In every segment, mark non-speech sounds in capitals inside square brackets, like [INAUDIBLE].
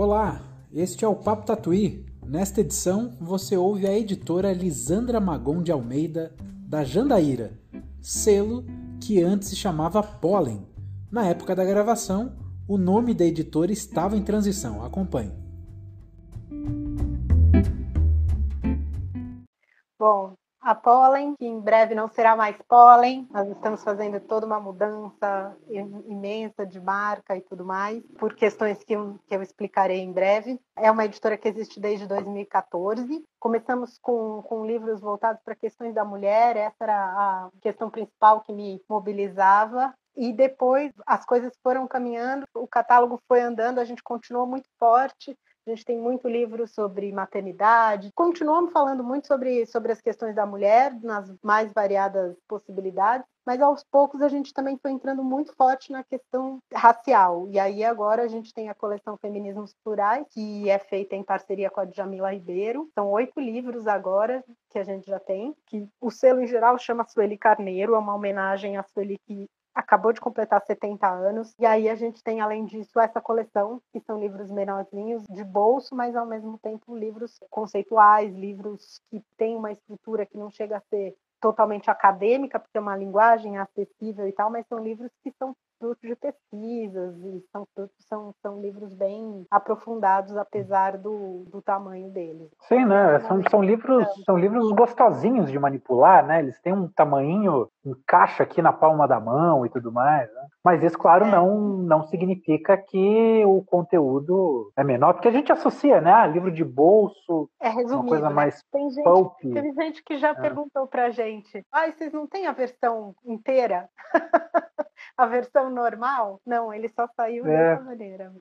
Olá, este é o Papo Tatuí. Nesta edição, você ouve a editora Lisandra Magon de Almeida, da Jandaíra, selo que antes se chamava Pollen. Na época da gravação, o nome da editora estava em transição. Acompanhe. Bom, a Pollen, que em breve não será mais Pollen. Nós estamos fazendo toda uma mudança imensa de marca e tudo mais, por questões que eu, que eu explicarei em breve. É uma editora que existe desde 2014. Começamos com, com livros voltados para questões da mulher, essa era a questão principal que me mobilizava e depois as coisas foram caminhando, o catálogo foi andando, a gente continuou muito forte, a gente tem muito livro sobre maternidade. Continuamos falando muito sobre, sobre as questões da mulher, nas mais variadas possibilidades, mas aos poucos a gente também foi entrando muito forte na questão racial. E aí agora a gente tem a coleção Feminismos Plurais, que é feita em parceria com a Djamila Ribeiro. São oito livros agora que a gente já tem, que o selo em geral chama Sueli Carneiro, é uma homenagem a Sueli que acabou de completar 70 anos. E aí a gente tem, além disso, essa coleção, que são livros menorzinhos, de bolso, mas ao mesmo tempo livros conceituais, livros que têm uma estrutura que não chega a ser totalmente acadêmica, porque é uma linguagem acessível e tal, mas são livros que são fruto de pesquisas e são, são, são livros bem aprofundados, apesar do, do tamanho deles. Sim, né? São, são, livros, são livros gostosinhos de manipular, né? Eles têm um tamanho, encaixa aqui na palma da mão e tudo mais. Né? Mas isso, claro, é. não, não significa que o conteúdo é menor, porque a gente associa, né? Ah, livro de bolso, é resumido, uma coisa né? mais tem gente, pulp. Tem gente que já é. perguntou pra gente, ah, vocês não têm a versão inteira? [LAUGHS] a versão normal? Não, ele só saiu é. dessa maneira.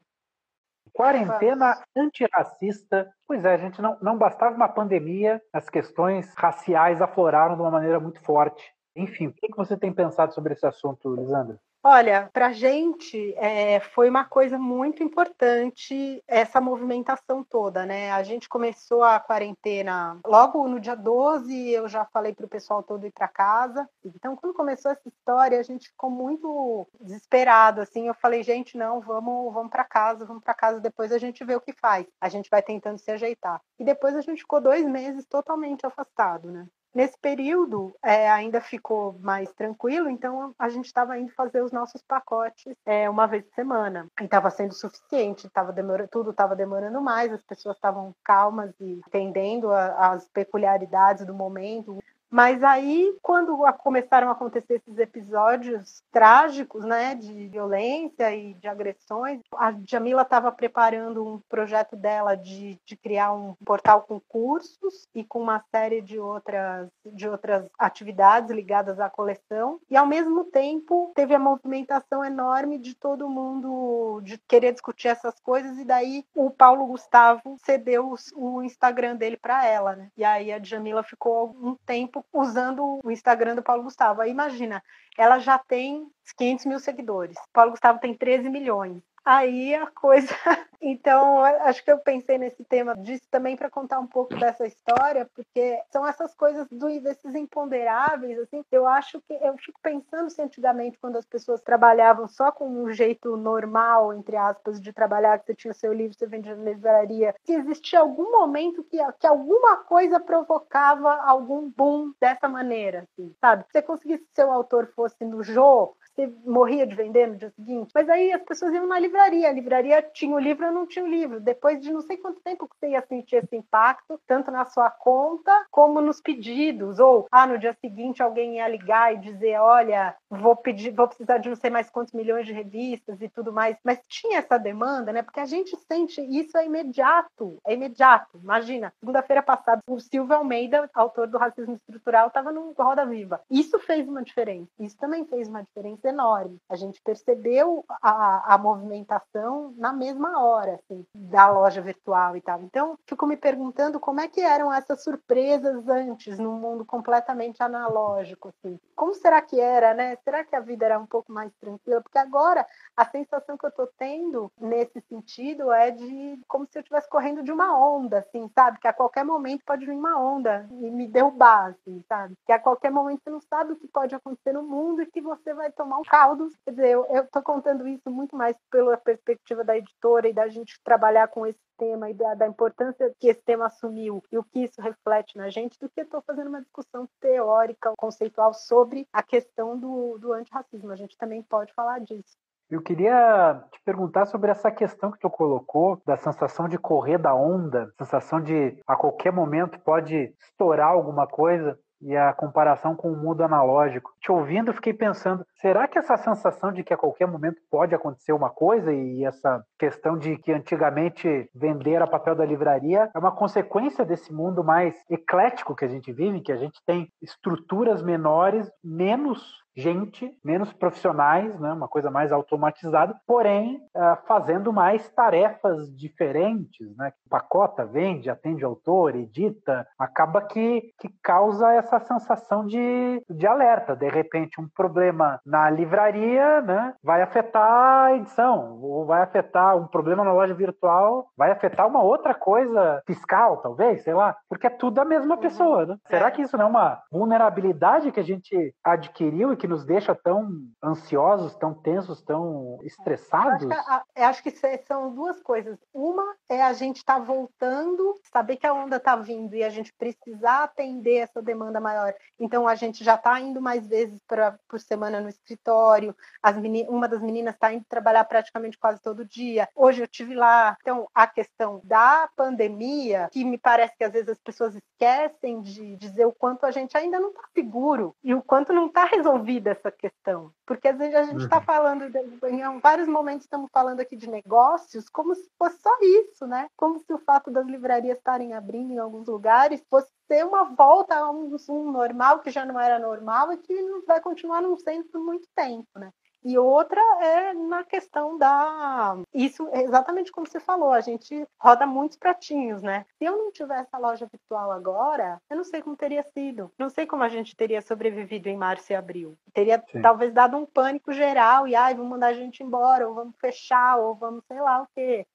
Quarentena antirracista. Pois é, a gente não, não bastava uma pandemia, as questões raciais afloraram de uma maneira muito forte. Enfim, o que você tem pensado sobre esse assunto, Lisandra? Olha, para a gente é, foi uma coisa muito importante essa movimentação toda, né? A gente começou a quarentena logo no dia 12, eu já falei para o pessoal todo ir para casa. Então, quando começou essa história, a gente ficou muito desesperado, assim. Eu falei, gente, não, vamos, vamos para casa, vamos para casa, depois a gente vê o que faz. A gente vai tentando se ajeitar. E depois a gente ficou dois meses totalmente afastado, né? Nesse período, é, ainda ficou mais tranquilo, então a gente estava indo fazer os nossos pacotes é, uma vez por semana. E estava sendo suficiente, tava tudo estava demorando mais, as pessoas estavam calmas e entendendo a, as peculiaridades do momento. Mas aí, quando começaram a acontecer esses episódios trágicos, né, de violência e de agressões, a Jamila estava preparando um projeto dela de, de criar um portal com cursos e com uma série de outras, de outras atividades ligadas à coleção. E, ao mesmo tempo, teve a movimentação enorme de todo mundo de querer discutir essas coisas. E daí, o Paulo Gustavo cedeu o Instagram dele para ela, né? E aí, a Jamila ficou um tempo tempo usando o Instagram do Paulo Gustavo. Aí imagina, ela já tem 500 mil seguidores. Paulo Gustavo tem 13 milhões aí a coisa. [LAUGHS] Então, acho que eu pensei nesse tema disso também para contar um pouco dessa história, porque são essas coisas do, desses imponderáveis, assim. Eu acho que eu fico pensando se antigamente, quando as pessoas trabalhavam só com um jeito normal, entre aspas, de trabalhar, que você tinha seu livro, você vendia na livraria, se existia algum momento que, que alguma coisa provocava algum boom dessa maneira, assim, sabe? Se você conseguisse seu autor fosse no Jô, você morria de vender no dia seguinte. Mas aí as pessoas iam na livraria, a livraria tinha o livro, eu não tinha o livro. Depois de não sei quanto tempo que você ia sentir esse impacto, tanto na sua conta como nos pedidos. Ou, ah, no dia seguinte alguém ia ligar e dizer, olha, vou pedir, vou precisar de não sei mais quantos milhões de revistas e tudo mais. Mas tinha essa demanda, né? Porque a gente sente isso é imediato, é imediato. Imagina, segunda-feira passada, o Silvio Almeida, autor do Racismo Estrutural, estava no Roda Viva. Isso fez uma diferença. Isso também fez uma diferença enorme. A gente percebeu a, a movimentação na mesma hora, assim, da loja virtual e tal. Então, fico me perguntando como é que eram essas surpresas antes, num mundo completamente analógico, assim. Como será que era, né? Será que a vida era um pouco mais tranquila? Porque agora a sensação que eu estou tendo nesse sentido é de como se eu estivesse correndo de uma onda, assim, sabe? Que a qualquer momento pode vir uma onda e me derrubar, assim, sabe? Que a qualquer momento você não sabe o que pode acontecer no mundo e que você vai tomar um caldo. Quer dizer, eu estou contando isso muito mais pela perspectiva da editora e da gente trabalhar com esse tema e da, da, importância que esse tema assumiu e o que isso reflete na gente, do que estou fazendo uma discussão teórica, conceitual sobre a questão do, do antirracismo. A gente também pode falar disso. Eu queria te perguntar sobre essa questão que tu colocou, da sensação de correr da onda, sensação de a qualquer momento pode estourar alguma coisa e a comparação com o mundo analógico. Te ouvindo, fiquei pensando, será que essa sensação de que a qualquer momento pode acontecer uma coisa e essa questão de que antigamente vender era papel da livraria é uma consequência desse mundo mais eclético que a gente vive, que a gente tem estruturas menores, menos gente, menos profissionais, né, uma coisa mais automatizada, porém uh, fazendo mais tarefas diferentes, né? Pacota, vende, atende autor, edita, acaba que, que causa essa sensação de, de alerta. De repente, um problema na livraria né, vai afetar a edição, ou vai afetar um problema na loja virtual, vai afetar uma outra coisa fiscal, talvez, sei lá, porque é tudo a mesma uhum. pessoa. Né? Será é. que isso não é uma vulnerabilidade que a gente adquiriu e que nos deixa tão ansiosos, tão tensos, tão estressados? Eu acho que, eu acho que são duas coisas. Uma é a gente estar tá voltando, saber que a onda está vindo e a gente precisar atender essa demanda maior. Então a gente já está indo mais vezes pra, por semana no escritório. Uma das meninas está indo trabalhar praticamente quase todo dia. Hoje eu tive lá. Então a questão da pandemia, que me parece que às vezes as pessoas esquecem de dizer o quanto a gente ainda não está seguro e o quanto não está resolvida essa questão. Porque às vezes a gente está uhum. falando, de, em vários momentos estamos falando aqui de negócios, como se fosse só isso, né? Como se o fato das livrarias estarem abrindo em alguns lugares fosse ser uma volta a um, um normal que já não era normal e que vai continuar não sendo por muito tempo, né? E outra é na questão da. Isso é exatamente como você falou, a gente roda muitos pratinhos, né? Se eu não tivesse a loja virtual agora, eu não sei como teria sido. Não sei como a gente teria sobrevivido em março e abril. Teria Sim. talvez dado um pânico geral e ai, vamos mandar a gente embora, ou vamos fechar, ou vamos sei lá o quê.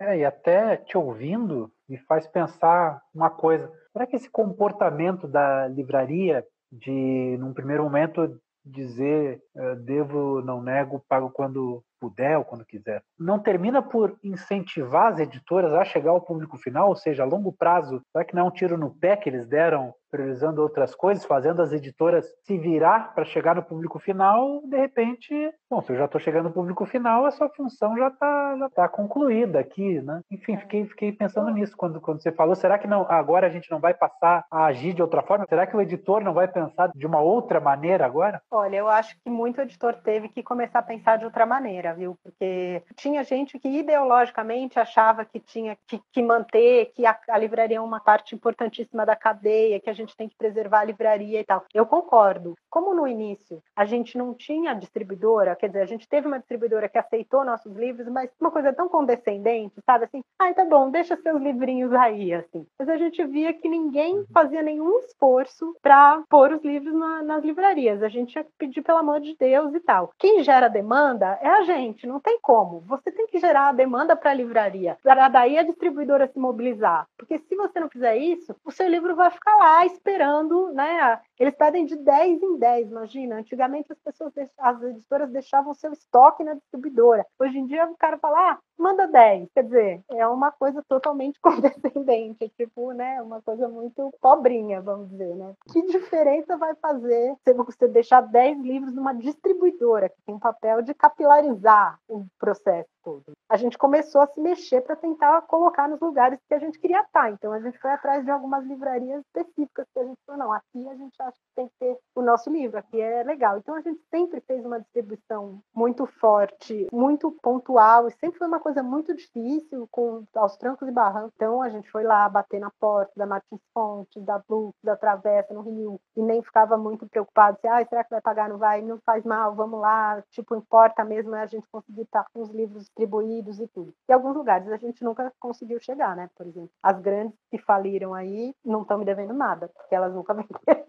É, e até te ouvindo me faz pensar uma coisa. Será que esse comportamento da livraria de, num primeiro momento, dizer uh, devo, não nego, pago quando puder ou quando quiser. Não termina por incentivar as editoras a chegar ao público final, ou seja, a longo prazo, será que não é um tiro no pé que eles deram priorizando outras coisas, fazendo as editoras se virar para chegar no público final, de repente, bom, se eu já estou chegando no público final, a sua função já está já tá concluída aqui, né? Enfim, fiquei, fiquei pensando nisso quando, quando você falou, será que não agora a gente não vai passar a agir de outra forma? Será que o editor não vai pensar de uma outra maneira agora? Olha, eu acho que muito editor teve que começar a pensar de outra maneira, viu? Porque tinha gente que ideologicamente achava que tinha que, que manter, que a, a livraria é uma parte importantíssima da cadeia, que a gente tem que preservar a livraria e tal. Eu concordo. Como no início a gente não tinha distribuidora, quer dizer, a gente teve uma distribuidora que aceitou nossos livros, mas uma coisa tão condescendente, sabe? Assim, ai, ah, tá bom, deixa seus livrinhos aí, assim. Mas a gente via que ninguém fazia nenhum esforço para pôr os livros na, nas livrarias. A gente tinha que pedir pelo amor de Deus e tal. Quem gera demanda é a gente, não tem como. Você tem que gerar a demanda para a livraria, para daí a distribuidora se mobilizar. Porque se você não fizer isso, o seu livro vai ficar lá esperando, né? Eles pedem de 10 em 10, imagina. Antigamente as pessoas, as editoras deixavam seu estoque na distribuidora. Hoje em dia o cara fala, ah, manda 10. Quer dizer, é uma coisa totalmente [LAUGHS] condescendente, tipo, né? Uma coisa muito pobrinha, vamos dizer, né? Que diferença vai fazer se você deixar 10 livros numa distribuidora que tem o papel de capilarizar o processo todo? A gente começou a se mexer para tentar colocar nos lugares que a gente queria estar. Então a gente foi atrás de algumas livrarias específicas que a gente falou, não, aqui a gente acha que tem que ter o nosso livro, aqui é legal. Então a gente sempre fez uma distribuição muito forte, muito pontual, e sempre foi uma coisa muito difícil, com aos trancos e barrancos. Então a gente foi lá bater na porta da Martins Fontes, da Blue, da Travessa, no Rio, e nem ficava muito preocupado se, ah, será que vai pagar? Não vai, não faz mal, vamos lá. Tipo, importa mesmo é a gente conseguir estar com os livros distribuídos e tudo. E alguns lugares a gente nunca conseguiu chegar, né? Por exemplo, as grandes que faliram aí não estão me devendo nada, porque elas nunca [LAUGHS] venderam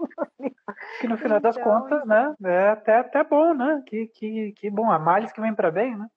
que no final então, das contas, né, é até, até bom, né? Que, que, que bom, a males que vem para bem, né?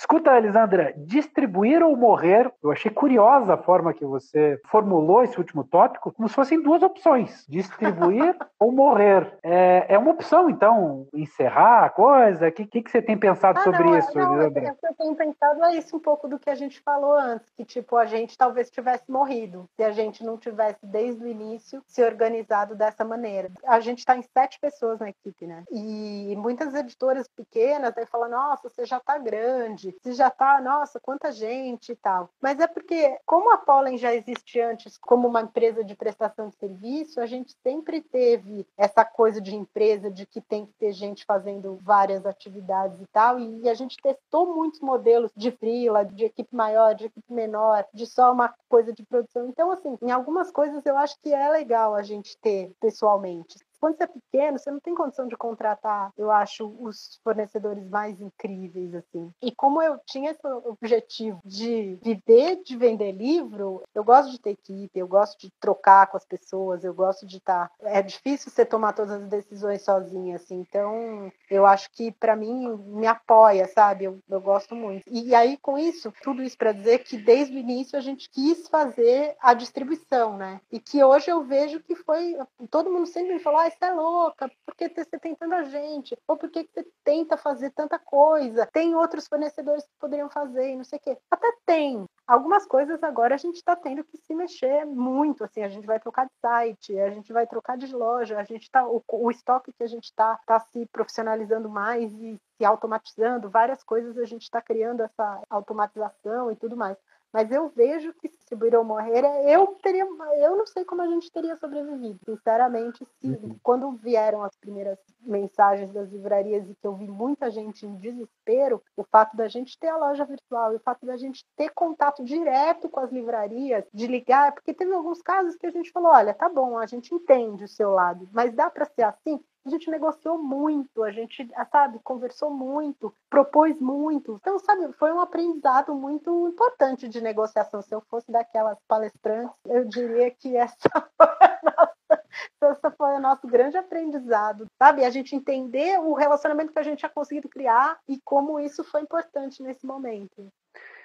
Escuta, Elisandra, distribuir ou morrer? Eu achei curiosa a forma que você formulou esse último tópico, como se fossem duas opções: distribuir [LAUGHS] ou morrer. É, é uma opção, então, encerrar a coisa? O que, que, que, você tem pensado ah, sobre não, isso, não, Elisandra? Eu tenho pensado é isso um pouco do que a gente falou antes, que tipo, a gente talvez tivesse morrido se a gente não tivesse desde o início se organizado dessa maneira. A gente está em sete pessoas na equipe, né? E muitas editoras pequenas aí falam, nossa, você já está grande se já tá, nossa, quanta gente e tal. Mas é porque, como a Pollen já existe antes como uma empresa de prestação de serviço, a gente sempre teve essa coisa de empresa, de que tem que ter gente fazendo várias atividades e tal, e a gente testou muitos modelos de freela, de equipe maior, de equipe menor, de só uma coisa de produção. Então, assim, em algumas coisas eu acho que é legal a gente ter pessoalmente. Quando você é pequeno, você não tem condição de contratar, eu acho, os fornecedores mais incríveis, assim. E como eu tinha esse objetivo de viver de vender livro, eu gosto de ter equipe, eu gosto de trocar com as pessoas, eu gosto de estar. Tá... É difícil você tomar todas as decisões sozinha, assim. Então, eu acho que para mim me apoia, sabe? Eu, eu gosto muito. E, e aí, com isso, tudo isso para dizer que desde o início a gente quis fazer a distribuição, né? E que hoje eu vejo que foi. Todo mundo sempre me falou, ah, você é louca, por que você tem tanta gente? Ou por que você tenta fazer tanta coisa? Tem outros fornecedores que poderiam fazer e não sei o quê. Até tem. Algumas coisas agora a gente está tendo que se mexer muito, assim, a gente vai trocar de site, a gente vai trocar de loja, a gente tá, o, o estoque que a gente está tá se profissionalizando mais e se automatizando, várias coisas a gente está criando essa automatização e tudo mais. Mas eu vejo que se Buirão morrer, eu teria, eu não sei como a gente teria sobrevivido, sinceramente, se uhum. quando vieram as primeiras mensagens das livrarias e que eu vi muita gente em desespero, o fato da gente ter a loja virtual e o fato da gente ter contato direto com as livrarias, de ligar, porque teve alguns casos que a gente falou, olha, tá bom, a gente entende o seu lado, mas dá para ser assim? A gente negociou muito, a gente, sabe, conversou muito, propôs muito. Então, sabe, foi um aprendizado muito importante de negociação. Se eu fosse daquelas palestrantes, eu diria que essa [LAUGHS] foi a nossa, essa foi o nosso grande aprendizado, sabe? A gente entender o relacionamento que a gente tinha conseguido criar e como isso foi importante nesse momento.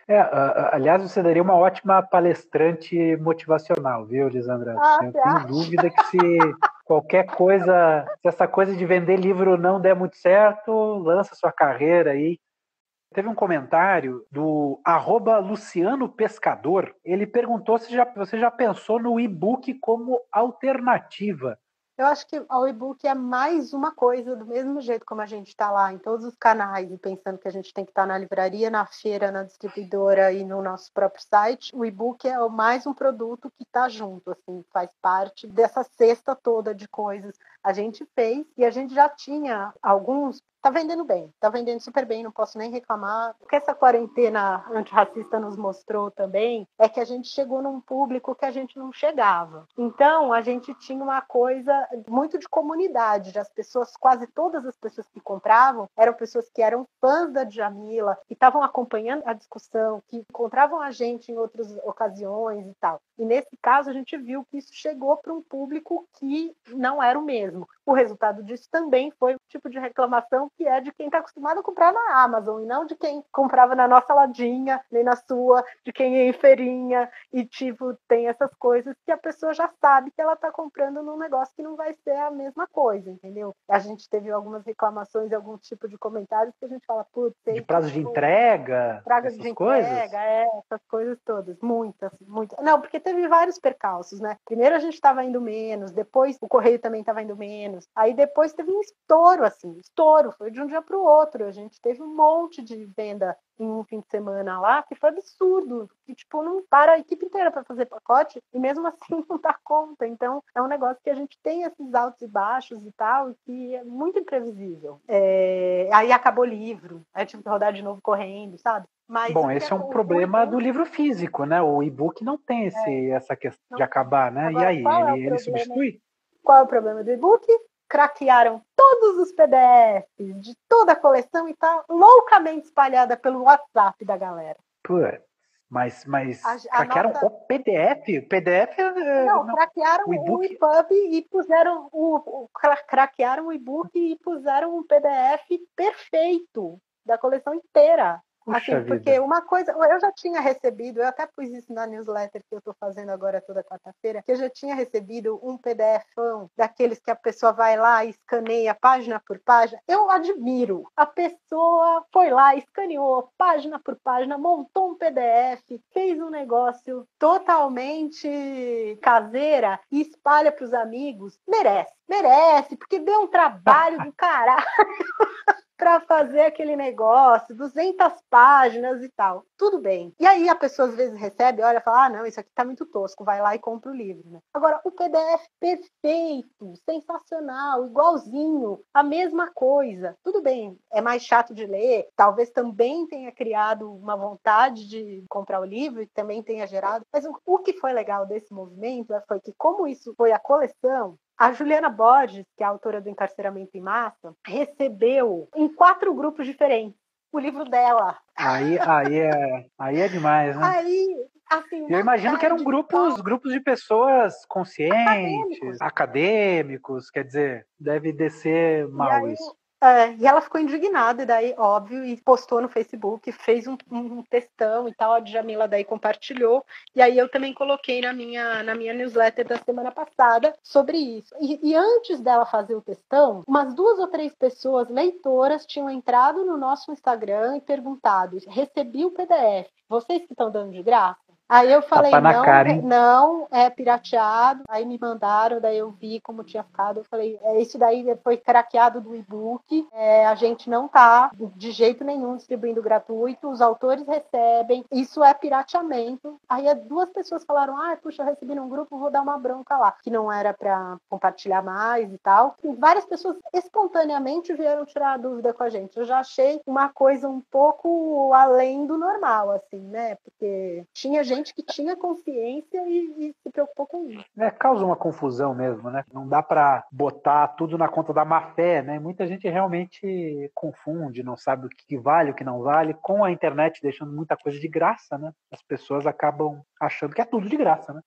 É, aliás, você daria uma ótima palestrante motivacional, viu, Lisandra? Ah, eu tenho acha? dúvida que se qualquer coisa, se essa coisa de vender livro não der muito certo, lança sua carreira aí. Teve um comentário do arroba Luciano Pescador. Ele perguntou se já, você já pensou no e-book como alternativa. Eu acho que o e-book é mais uma coisa, do mesmo jeito como a gente está lá em todos os canais e pensando que a gente tem que estar tá na livraria, na feira, na distribuidora e no nosso próprio site. O e-book é mais um produto que está junto, assim, faz parte dessa cesta toda de coisas. A gente fez e a gente já tinha alguns tá vendendo bem, tá vendendo super bem, não posso nem reclamar. O que essa quarentena antirracista nos mostrou também é que a gente chegou num público que a gente não chegava. Então, a gente tinha uma coisa muito de comunidade, as pessoas, quase todas as pessoas que compravam eram pessoas que eram fãs da Djamila, que estavam acompanhando a discussão, que encontravam a gente em outras ocasiões e tal. E nesse caso, a gente viu que isso chegou para um público que não era o mesmo. O resultado disso também foi o tipo de reclamação que é de quem está acostumado a comprar na Amazon e não de quem comprava na nossa ladinha, nem na sua, de quem é em feirinha e tipo tem essas coisas que a pessoa já sabe que ela está comprando num negócio que não vai ser a mesma coisa, entendeu? A gente teve algumas reclamações e algum tipo de comentários que a gente fala, putz, de prazo de entrega, prazo de entrega, coisas? é, essas coisas todas, muitas, muitas. Não, porque teve vários percalços, né? Primeiro a gente estava indo menos, depois o correio também estava indo menos, aí depois teve um estouro assim, estouro, foi de um dia para o outro. A gente teve um monte de venda em um fim de semana lá que foi absurdo. Que, tipo, não para a equipe inteira para fazer pacote e mesmo [LAUGHS] assim não dá conta. Então, é um negócio que a gente tem esses altos e baixos e tal, e que é muito imprevisível. É... Aí acabou o livro, aí tive que rodar de novo correndo, sabe? Mas Bom, esse é um problema do livro físico, né? O e-book não tem esse, é. essa questão de acabar, né? Agora, e aí, é ele, ele substitui? Qual é o problema do e-book? craquearam todos os PDFs de toda a coleção e tá loucamente espalhada pelo WhatsApp da galera. Putz. Mas, mas a, a craquearam nota... o PDF? PDF é, Não, não, craquearam o, o EPUB e puseram o, o, craquearam o e-book e puseram um PDF perfeito da coleção inteira. Puxa assim, porque uma coisa, eu já tinha recebido, eu até pus isso na newsletter que eu estou fazendo agora toda quarta-feira, que eu já tinha recebido um PDF daqueles que a pessoa vai lá e escaneia página por página. Eu admiro. A pessoa foi lá, escaneou página por página, montou um PDF, fez um negócio totalmente caseira e espalha para os amigos. Merece, merece, porque deu um trabalho do [LAUGHS] caralho. Para fazer aquele negócio, 200 páginas e tal. Tudo bem. E aí a pessoa às vezes recebe, olha, fala: "Ah, não, isso aqui tá muito tosco", vai lá e compra o livro, né? Agora, o PDF perfeito, sensacional, igualzinho, a mesma coisa. Tudo bem, é mais chato de ler, talvez também tenha criado uma vontade de comprar o livro e também tenha gerado, mas o, o que foi legal desse movimento foi que como isso foi a coleção, a Juliana Borges, que é a autora do Encarceramento em Massa, recebeu em quatro grupos diferentes o livro dela. Aí, aí, é, aí é demais, né? Aí, assim, eu imagino que eram grupos, grupos de pessoas conscientes, acadêmicos. acadêmicos, quer dizer, deve descer mal aí, isso. É, e ela ficou indignada, e daí, óbvio, e postou no Facebook, fez um, um textão e tal, a Djamila daí compartilhou, e aí eu também coloquei na minha, na minha newsletter da semana passada sobre isso. E, e antes dela fazer o textão, umas duas ou três pessoas, leitoras, tinham entrado no nosso Instagram e perguntado: recebi o PDF, vocês que estão dando de graça? Aí eu falei, não, cara, não, é pirateado. Aí me mandaram, daí eu vi como tinha ficado. Eu falei, é, esse daí foi craqueado do e-book. É, a gente não tá de jeito nenhum distribuindo gratuito. Os autores recebem. Isso é pirateamento. Aí duas pessoas falaram, ah, puxa, eu recebi num grupo, vou dar uma bronca lá. Que não era para compartilhar mais e tal. E várias pessoas espontaneamente vieram tirar a dúvida com a gente. Eu já achei uma coisa um pouco além do normal, assim, né? Porque tinha gente gente que tinha consciência e, e se preocupou com isso. É, causa uma confusão mesmo, né? Não dá para botar tudo na conta da má fé, né? Muita gente realmente confunde, não sabe o que vale, o que não vale, com a internet deixando muita coisa de graça, né? As pessoas acabam achando que é tudo de graça, né?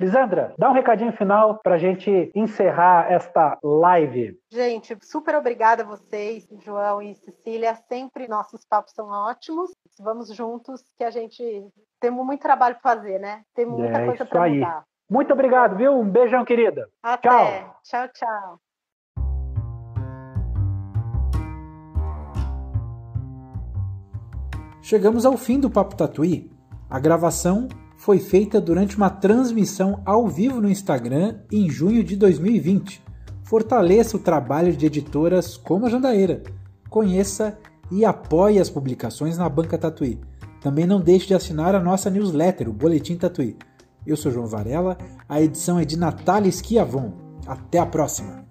Lisandra, dá um recadinho final para a gente encerrar esta live. Gente, super obrigada a vocês, João e Cecília. Sempre nossos papos são ótimos. Vamos juntos, que a gente temos muito trabalho para fazer, né? Temos muita é coisa para mudar. Muito obrigado, viu? Um beijão, querida. Até. Tchau, tchau. tchau. Chegamos ao fim do Papo Tatuí. A gravação foi feita durante uma transmissão ao vivo no Instagram em junho de 2020. Fortaleça o trabalho de editoras como a Jandaíra. Conheça e apoie as publicações na Banca Tatuí. Também não deixe de assinar a nossa newsletter, o Boletim Tatuí. Eu sou João Varela, a edição é de Natália Esquiavon. Até a próxima!